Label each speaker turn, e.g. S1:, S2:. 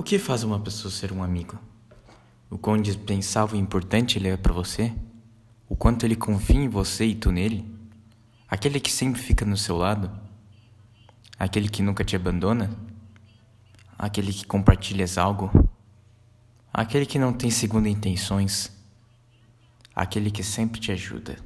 S1: O que faz uma pessoa ser um amigo? O quão indispensável e importante ele é para você? O quanto ele confia em você e tu nele? Aquele que sempre fica no seu lado? Aquele que nunca te abandona? Aquele que compartilhas algo? Aquele que não tem segunda intenções? Aquele que sempre te ajuda?